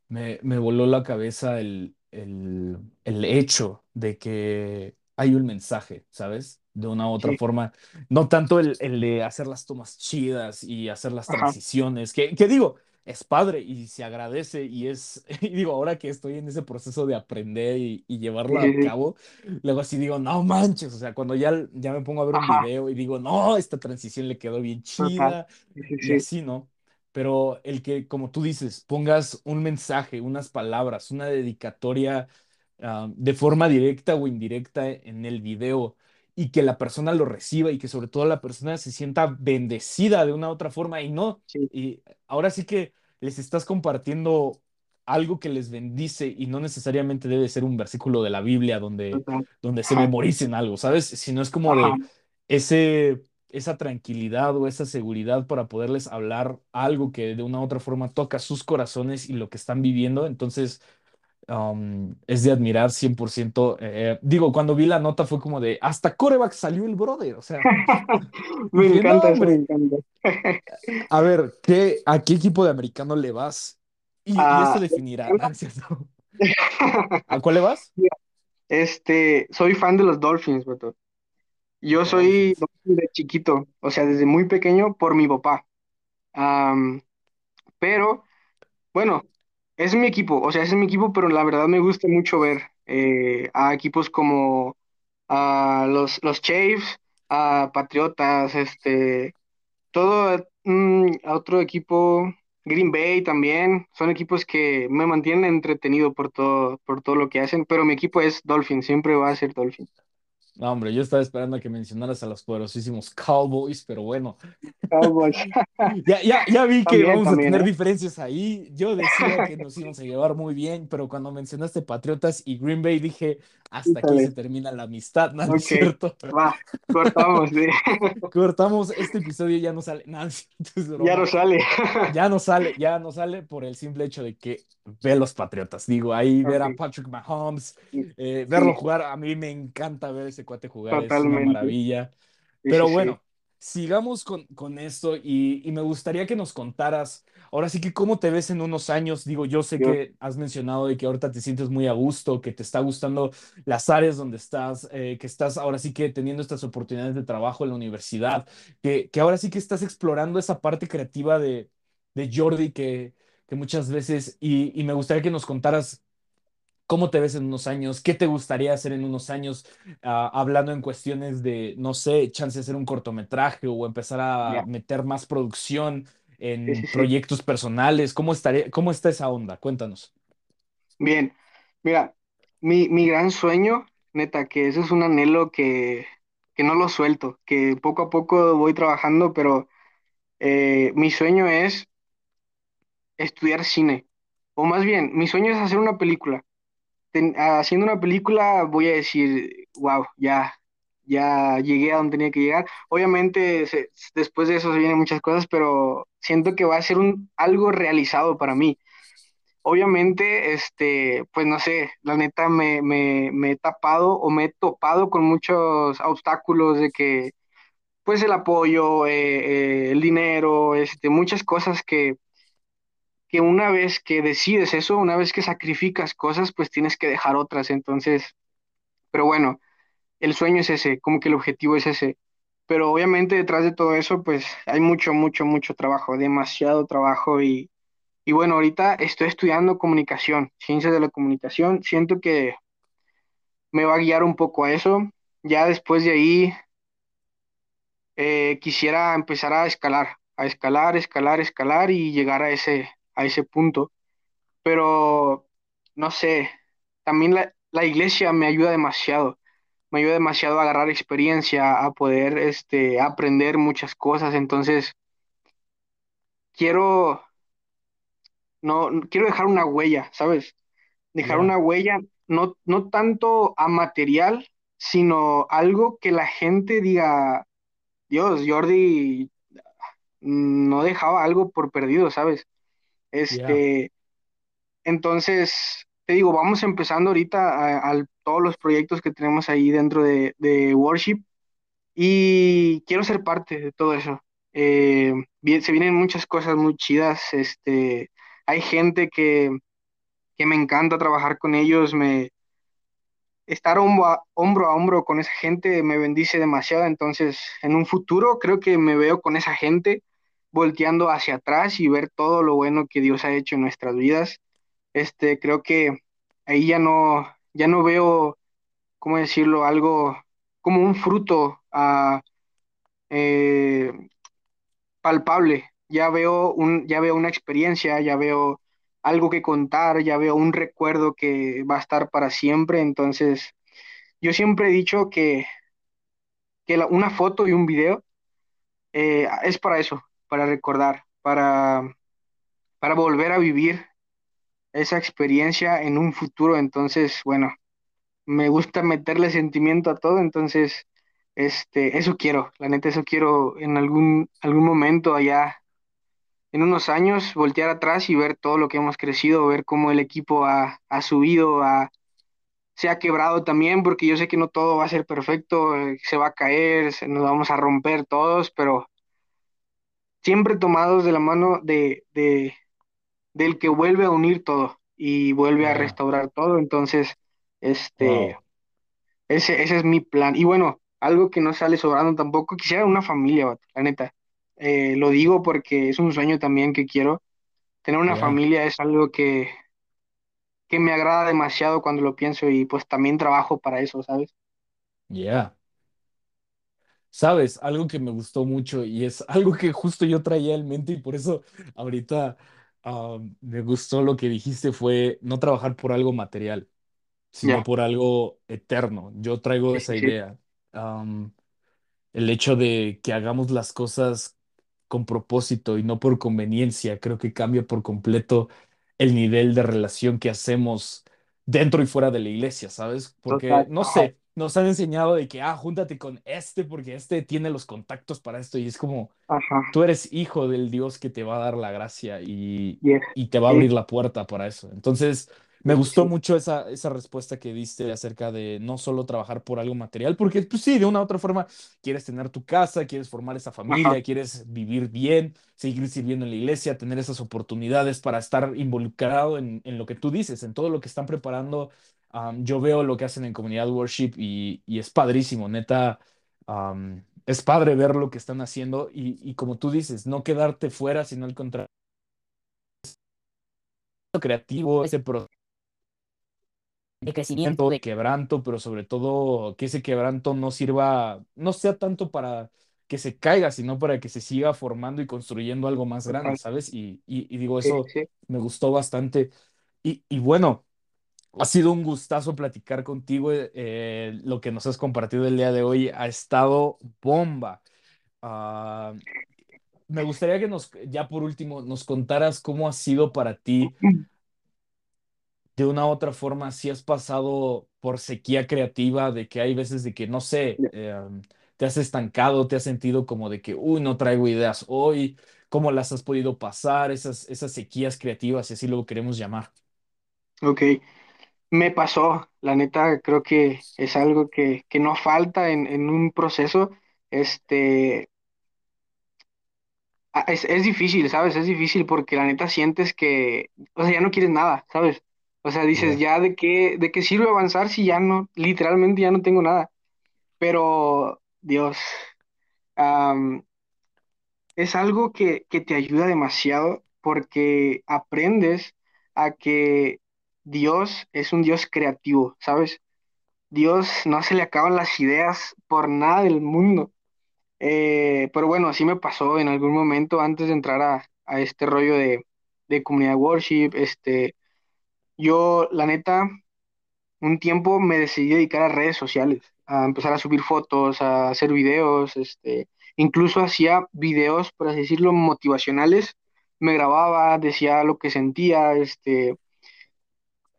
me, me voló la cabeza el, el, el hecho de que hay un mensaje, ¿sabes? De una u otra sí, forma. No tanto el, el de hacer las tomas chidas y hacer las ajá, transiciones, que, que digo, es padre y se agradece y es, y digo, ahora que estoy en ese proceso de aprender y, y llevarlo sí, a cabo, luego así digo, no manches, o sea, cuando ya, ya me pongo a ver un video y digo, no, esta transición le quedó bien chida sí, y sí, así, ¿no? Pero el que, como tú dices, pongas un mensaje, unas palabras, una dedicatoria ah, de forma directa o indirecta en el video y que la persona lo reciba y que sobre todo la persona se sienta bendecida de una u otra forma y no, sí, y ahora sí que les estás compartiendo algo que les bendice y no necesariamente debe ser un versículo de la Biblia donde, donde se memoricen algo, ¿sabes? Sino es como de ese, esa tranquilidad o esa seguridad para poderles hablar algo que de una u otra forma toca sus corazones y lo que están viviendo. Entonces, um, es de admirar 100%. Eh, digo, cuando vi la nota fue como de, hasta coreback salió el brother. O sea, me dije, no, encanta eso, me encanta. a ver, ¿qué, a qué equipo de americano le vas? Y, y Ah, me definirá, ¿no cierto? ¿A cuál le vas? Este, soy fan de los Dolphins, Beto. Yo soy de chiquito, o sea, desde muy pequeño por mi papá. Am, pero, bueno, es mi equipo, o sea, es mi equipo, pero la verdad me gusta mucho ver eh, a equipos como a los, los Chiefs, a Patriotas, este, todo mm, a otro equipo, Green Bay también, son equipos que me mantienen entretenido por todo, por todo lo que hacen, pero mi equipo es Dolphin, siempre va a ser Dolphin. No, hombre, yo estaba esperando a que mencionaras a los poderosísimos Cowboys, pero bueno, Cowboys, Ya, ya, ya vi que también, vamos a tener ¿eh? diferencias ahí. Yo decía que nos íbamos a llevar muy bien, pero cuando mencionaste Patriotas y Green Bay dije, hasta aquí se termina la amistad, ¿no es cierto? va, cortamos. Cortamos, este episodio ya no sale, nada, Ya no sale. Ya no sale, ya no sale por el simple hecho de que ve los Patriotas. Digo, ahí ver a Patrick Mahomes, eh, verlo sí, jugar, a mí me encanta ver ese cuate jugar, es una totalmente. maravilla. Sí, Pero sí. bueno, sigamos con, con esto y, y me gustaría que nos contaras, ahora sí que cómo te ves en unos años. Digo, yo sé que has mencionado de que ahorita te sientes muy a gusto, que te está gustando las áreas donde estás, eh, que estás ahora sí que teniendo estas oportunidades de trabajo en la universidad, que, que ahora sí que estás explorando esa parte creativa de, de Jordi que, que muchas veces, y, y me gustaría que nos contaras. ¿Cómo te ves en unos años? ¿Qué te gustaría hacer en unos años? Ah, hablando en cuestiones de, no sé, chance de hacer un cortometraje o empezar a meter más producción Sí, sí, en sí. proyectos personales. ¿Cómo estaría, cómo está esa onda? Cuéntanos. Bien. Mira, mi, mi gran sueño, neta, que ese es un anhelo que, que no lo suelto, que poco a poco voy trabajando, pero eh, mi sueño es estudiar cine. O más bien, mi sueño es hacer una película. Ten- haciendo una película voy a decir, wow, ya, ya llegué a donde tenía que llegar. Obviamente, después de eso se vienen muchas cosas, pero siento que va a ser un, algo realizado para mí. Obviamente, este, pues no sé, la neta me, me, me he tapado o me he topado con muchos obstáculos de que, pues el apoyo, eh, eh, el dinero, este, muchas cosas que, que una vez que decides eso, una vez que sacrificas cosas, pues tienes que dejar otras. Entonces, pero bueno, el sueño es ese, como que el objetivo es ese. Pero obviamente detrás de todo eso, pues hay mucho, mucho, mucho trabajo, demasiado trabajo y, y bueno, ahorita estoy estudiando comunicación, ciencias de la comunicación. Siento que me va a guiar un poco a eso. Ya después de ahí eh, quisiera empezar a escalar, a escalar, escalar, escalar y llegar a ese, a ese punto. Pero no sé, también la, la iglesia me ayuda demasiado. me ayuda demasiado a agarrar experiencia, a poder este, aprender muchas cosas. Entonces, quiero, no, quiero dejar una huella, ¿sabes? Dejar una huella, no, no tanto a material, sino algo que la gente diga, Dios, Jordi mm, no dejaba algo por perdido, ¿sabes? Este, entonces, te digo, vamos empezando ahorita a, todos los proyectos que tenemos ahí dentro de, Worship Y quiero ser parte de todo eso. Eh, bien- se vienen muchas cosas muy chidas. Este, hay gente que, que me encanta trabajar con ellos. Me, estar hombro a hombro con esa gente me bendice demasiado, entonces en un futuro creo que me veo con esa gente volteando hacia atrás y ver todo lo bueno que Dios ha hecho en nuestras vidas. Este, creo que ahí ya no, ya no veo, ¿cómo decirlo? Algo como un fruto ah, eh, palpable. Ya veo un, ya veo una experiencia, ya veo algo que contar, ya veo un recuerdo que va a estar para siempre. Entonces, yo siempre he dicho que, que una foto y un video eh, es para eso, para recordar, para, para volver a vivir esa experiencia en un futuro. Entonces, bueno, me gusta meterle sentimiento a todo, entonces, este, eso quiero, la neta, eso quiero en algún, algún momento allá, en unos años, voltear atrás y ver todo lo que hemos crecido, ver cómo el equipo ha, ha subido, ha, se ha quebrado también, porque yo sé que no todo va a ser perfecto, eh, se va a caer, se- nos vamos a romper todos, pero siempre tomados de la mano de, de, del que vuelve a unir todo y vuelve a restaurar todo, entonces, este Wow. Ese, ese es mi plan. Y bueno, algo que no sale sobrando tampoco, quisiera una familia, la neta. Eh, lo digo porque es un sueño también que quiero. Tener una familia es algo que, que me agrada demasiado cuando lo pienso y pues también trabajo para eso, ¿sabes? Yeah. Sabes, algo que me gustó mucho y es algo que justo yo traía en mente y por eso ahorita ah, me gustó lo que dijiste fue no trabajar por algo material, sino Ya, por algo eterno. Yo traigo esa sí, idea. Am, el hecho de que hagamos las cosas con propósito y no por conveniencia, creo que cambia por completo el nivel de relación que hacemos dentro y fuera de la iglesia, ¿sabes? Porque, total, no sé, nos han enseñado de que, ah, júntate con este porque este tiene los contactos para esto y es como, ajá, tú eres hijo del Dios que te va a dar la gracia y, yes, y te va a abrir la puerta para eso. Entonces, me gustó sí, mucho esa, esa respuesta que diste acerca de no solo trabajar por algo material, porque pues sí, de una u otra forma quieres tener tu casa, quieres formar esa ajá, familia, quieres vivir bien, seguir sirviendo en la iglesia, tener esas oportunidades para estar involucrado en, en lo que tú dices, en todo lo que están preparando. Am, yo veo lo que hacen en comunidad worship y, y es padrísimo, neta. es padre ver lo que están haciendo y, y como tú dices, no quedarte fuera, sino al contrario, creativo, ese proceso de crecimiento, de quebranto, pero sobre todo que ese quebranto no sirva, no sea tanto para que se caiga, sino para que se siga formando y construyendo algo más grande, ¿sabes? Y, y, y digo, sí, eso sí, me gustó bastante. Y, y bueno, ha sido un gustazo platicar contigo. eh, eh, lo que nos has compartido el día de hoy ha estado bomba. Ah, me gustaría que nos, ya por último, nos contaras cómo ha sido para ti de una u otra forma, si has pasado por sequía creativa, de que hay veces de que, no sé, eh, te has estancado, te has sentido como de que, uy, no traigo ideas hoy, cómo las has podido pasar, esas, esas sequías creativas, si así lo queremos llamar. ok. Me pasó, la neta, creo que es algo que, que no falta en, en un proceso. Este, ah, es, es difícil, ¿sabes? Es difícil porque la neta sientes que, o sea, ya no quieres nada, ¿sabes? O sea, dices, Yeah, ya de qué, de qué sirve avanzar si ya no, literalmente ya no tengo nada. Pero, Dios, es algo que, que te ayuda demasiado porque aprendes a que Dios es un Dios creativo, ¿sabes? Dios no se le acaban las ideas por nada del mundo. Eh, pero bueno, así me pasó en algún momento antes de entrar a, a este rollo de, de comunidad worship. Este, yo, la neta, un tiempo me decidí dedicar a redes sociales, a empezar a subir fotos, a hacer videos, este, incluso hacía videos, por así decirlo, motivacionales. Me grababa, decía lo que sentía, este,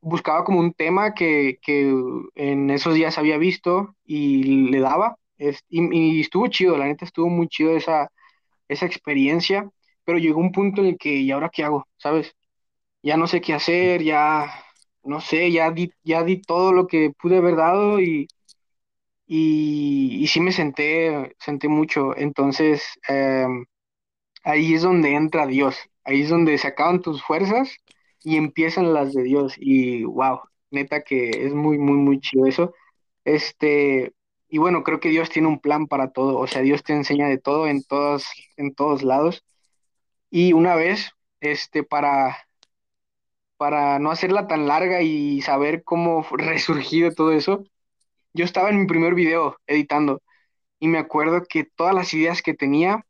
buscaba como un tema que, que en esos días había visto y le daba. Es- y, y estuvo chido, la neta estuvo muy chido esa, esa experiencia, pero llegó un punto en el que, ¿y ahora qué hago? ¿Sabes? Ya no sé qué hacer, ya no sé, ya di, ya di todo lo que pude haber dado y, y, y sí me senté, senté mucho. Entonces, em, ahí es donde entra Dios, ahí es donde se acaban tus fuerzas y empiezan las de Dios. Y wow. neta que es muy, muy, muy chido eso. Este, y bueno, creo que Dios tiene un plan para todo, o sea, Dios te enseña de todo en todos, en todos lados. Y una vez, este, para, para no hacerla tan larga y saber cómo resurgí todo eso, yo estaba en mi primer video editando y me acuerdo que todas las ideas que tenía,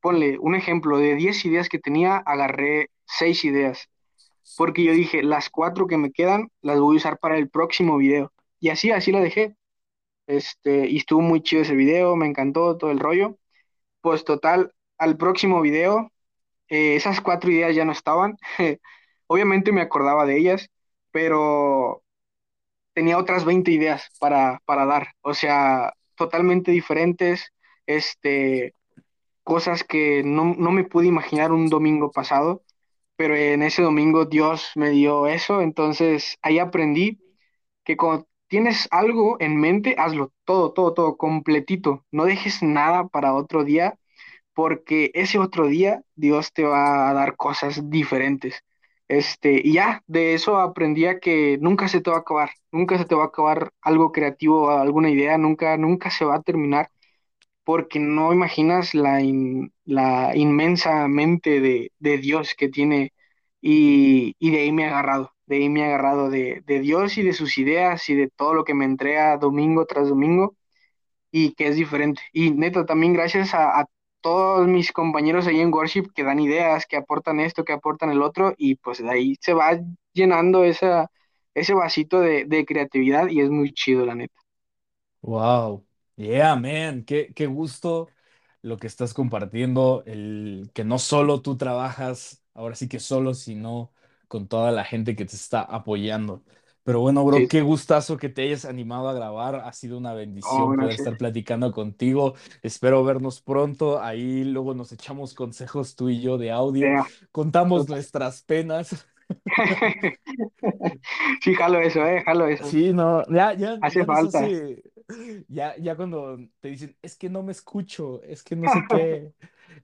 ponle un ejemplo, de 10 ideas que tenía, agarré 6 ideas, porque yo dije, las cuatro que me quedan las voy a usar para el próximo video. Y así, así la dejé. Este, y estuvo muy chido ese video, me encantó todo el rollo. Pues total, al próximo video, eh, esas cuatro ideas ya no estaban. Obviamente me acordaba de ellas, pero tenía otras 20 ideas para, para dar. O sea, totalmente diferentes, este, cosas que no, no me pude imaginar un domingo pasado, pero en ese domingo Dios me dio eso, entonces ahí aprendí que cuando tienes algo en mente, hazlo todo, todo, todo, completito. No dejes nada para otro día, porque ese otro día Dios te va a dar cosas diferentes. Este, y ya, de eso aprendí a que nunca se te va a acabar, nunca se te va a acabar algo creativo, alguna idea, nunca, nunca se va a terminar, porque no imaginas la, la inmensa mente de, de Dios que tiene y, y de ahí me he agarrado, de ahí me he agarrado de, de Dios y de sus ideas y de todo lo que me entrega domingo tras domingo y que es diferente. Y neta, también gracias a, a todos mis compañeros ahí en Worship que dan ideas, que aportan esto, que aportan el otro y pues de ahí se va llenando esa, ese vasito de, de creatividad y es muy chido, la neta. Wow, yeah, man, qué, qué gusto lo que estás compartiendo, el que no solo tú trabajas, ahora sí que solo, sino con toda la gente que te está apoyando. Pero bueno, Sí, bro, qué sí. gustazo que te hayas animado a grabar, ha sido una Oh, bendición poder gracias. estar platicando contigo. Espero vernos pronto, ahí luego nos echamos consejos tú y yo de audio, contamos nuestras penas. Sí, jalo eso, eh, jalo eso. Sí, no, ya, ya, Hace ya nos falta. hace, ya, ya cuando te dicen, es que no me escucho, es que no sé qué,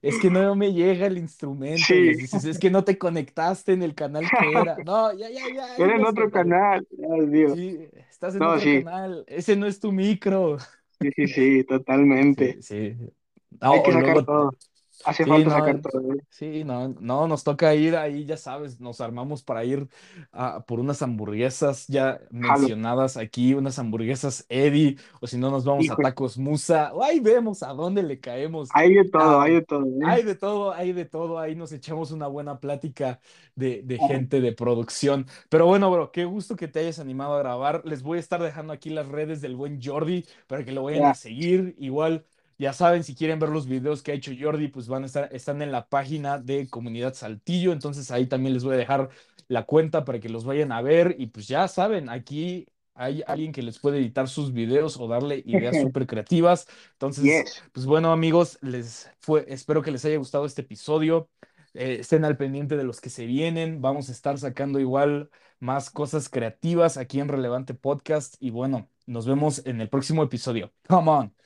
es que no me llega el instrumento Sí, dices, es que no te conectaste en el canal que era. No, ya, ya, ya, era en otro canal. Dios. Sí, estás en No, otro sí, canal, ese no es tu micro. sí, sí, sí, totalmente. sí. No, Hay que sacar luego todo. Hace Sí, falta sacar no, todo. ¿eh? sí, no, no, nos toca ir ahí, ya sabes, nos armamos para ir a, por unas hamburguesas ya mencionadas aquí, unas hamburguesas Eddie, o si no nos vamos a Tacos Musa, o ahí vemos a dónde le caemos. hay de todo, hay Ah, de todo, ¿eh? hay de todo, hay de todo, ahí nos echamos una buena plática de, de gente de producción. Pero bueno, bro, qué gusto que te hayas animado a grabar. Les voy a estar dejando aquí las redes del buen Jordi para que lo vayan a seguir. Igual. Ya saben, si quieren ver los videos que ha hecho Jordi, pues van a estar, están en la página de Comunidad Saltillo, entonces ahí también les voy a dejar la cuenta para que los vayan a ver y pues ya saben, aquí hay alguien que les puede editar sus videos o darle ideas súper creativas. Entonces, yes. pues bueno amigos, les fue, espero que les haya gustado este episodio. Eh, estén al pendiente de los que se vienen. Vamos a estar sacando igual más cosas creativas aquí en Relevante Podcast y bueno, nos vemos en el próximo episodio. Come on.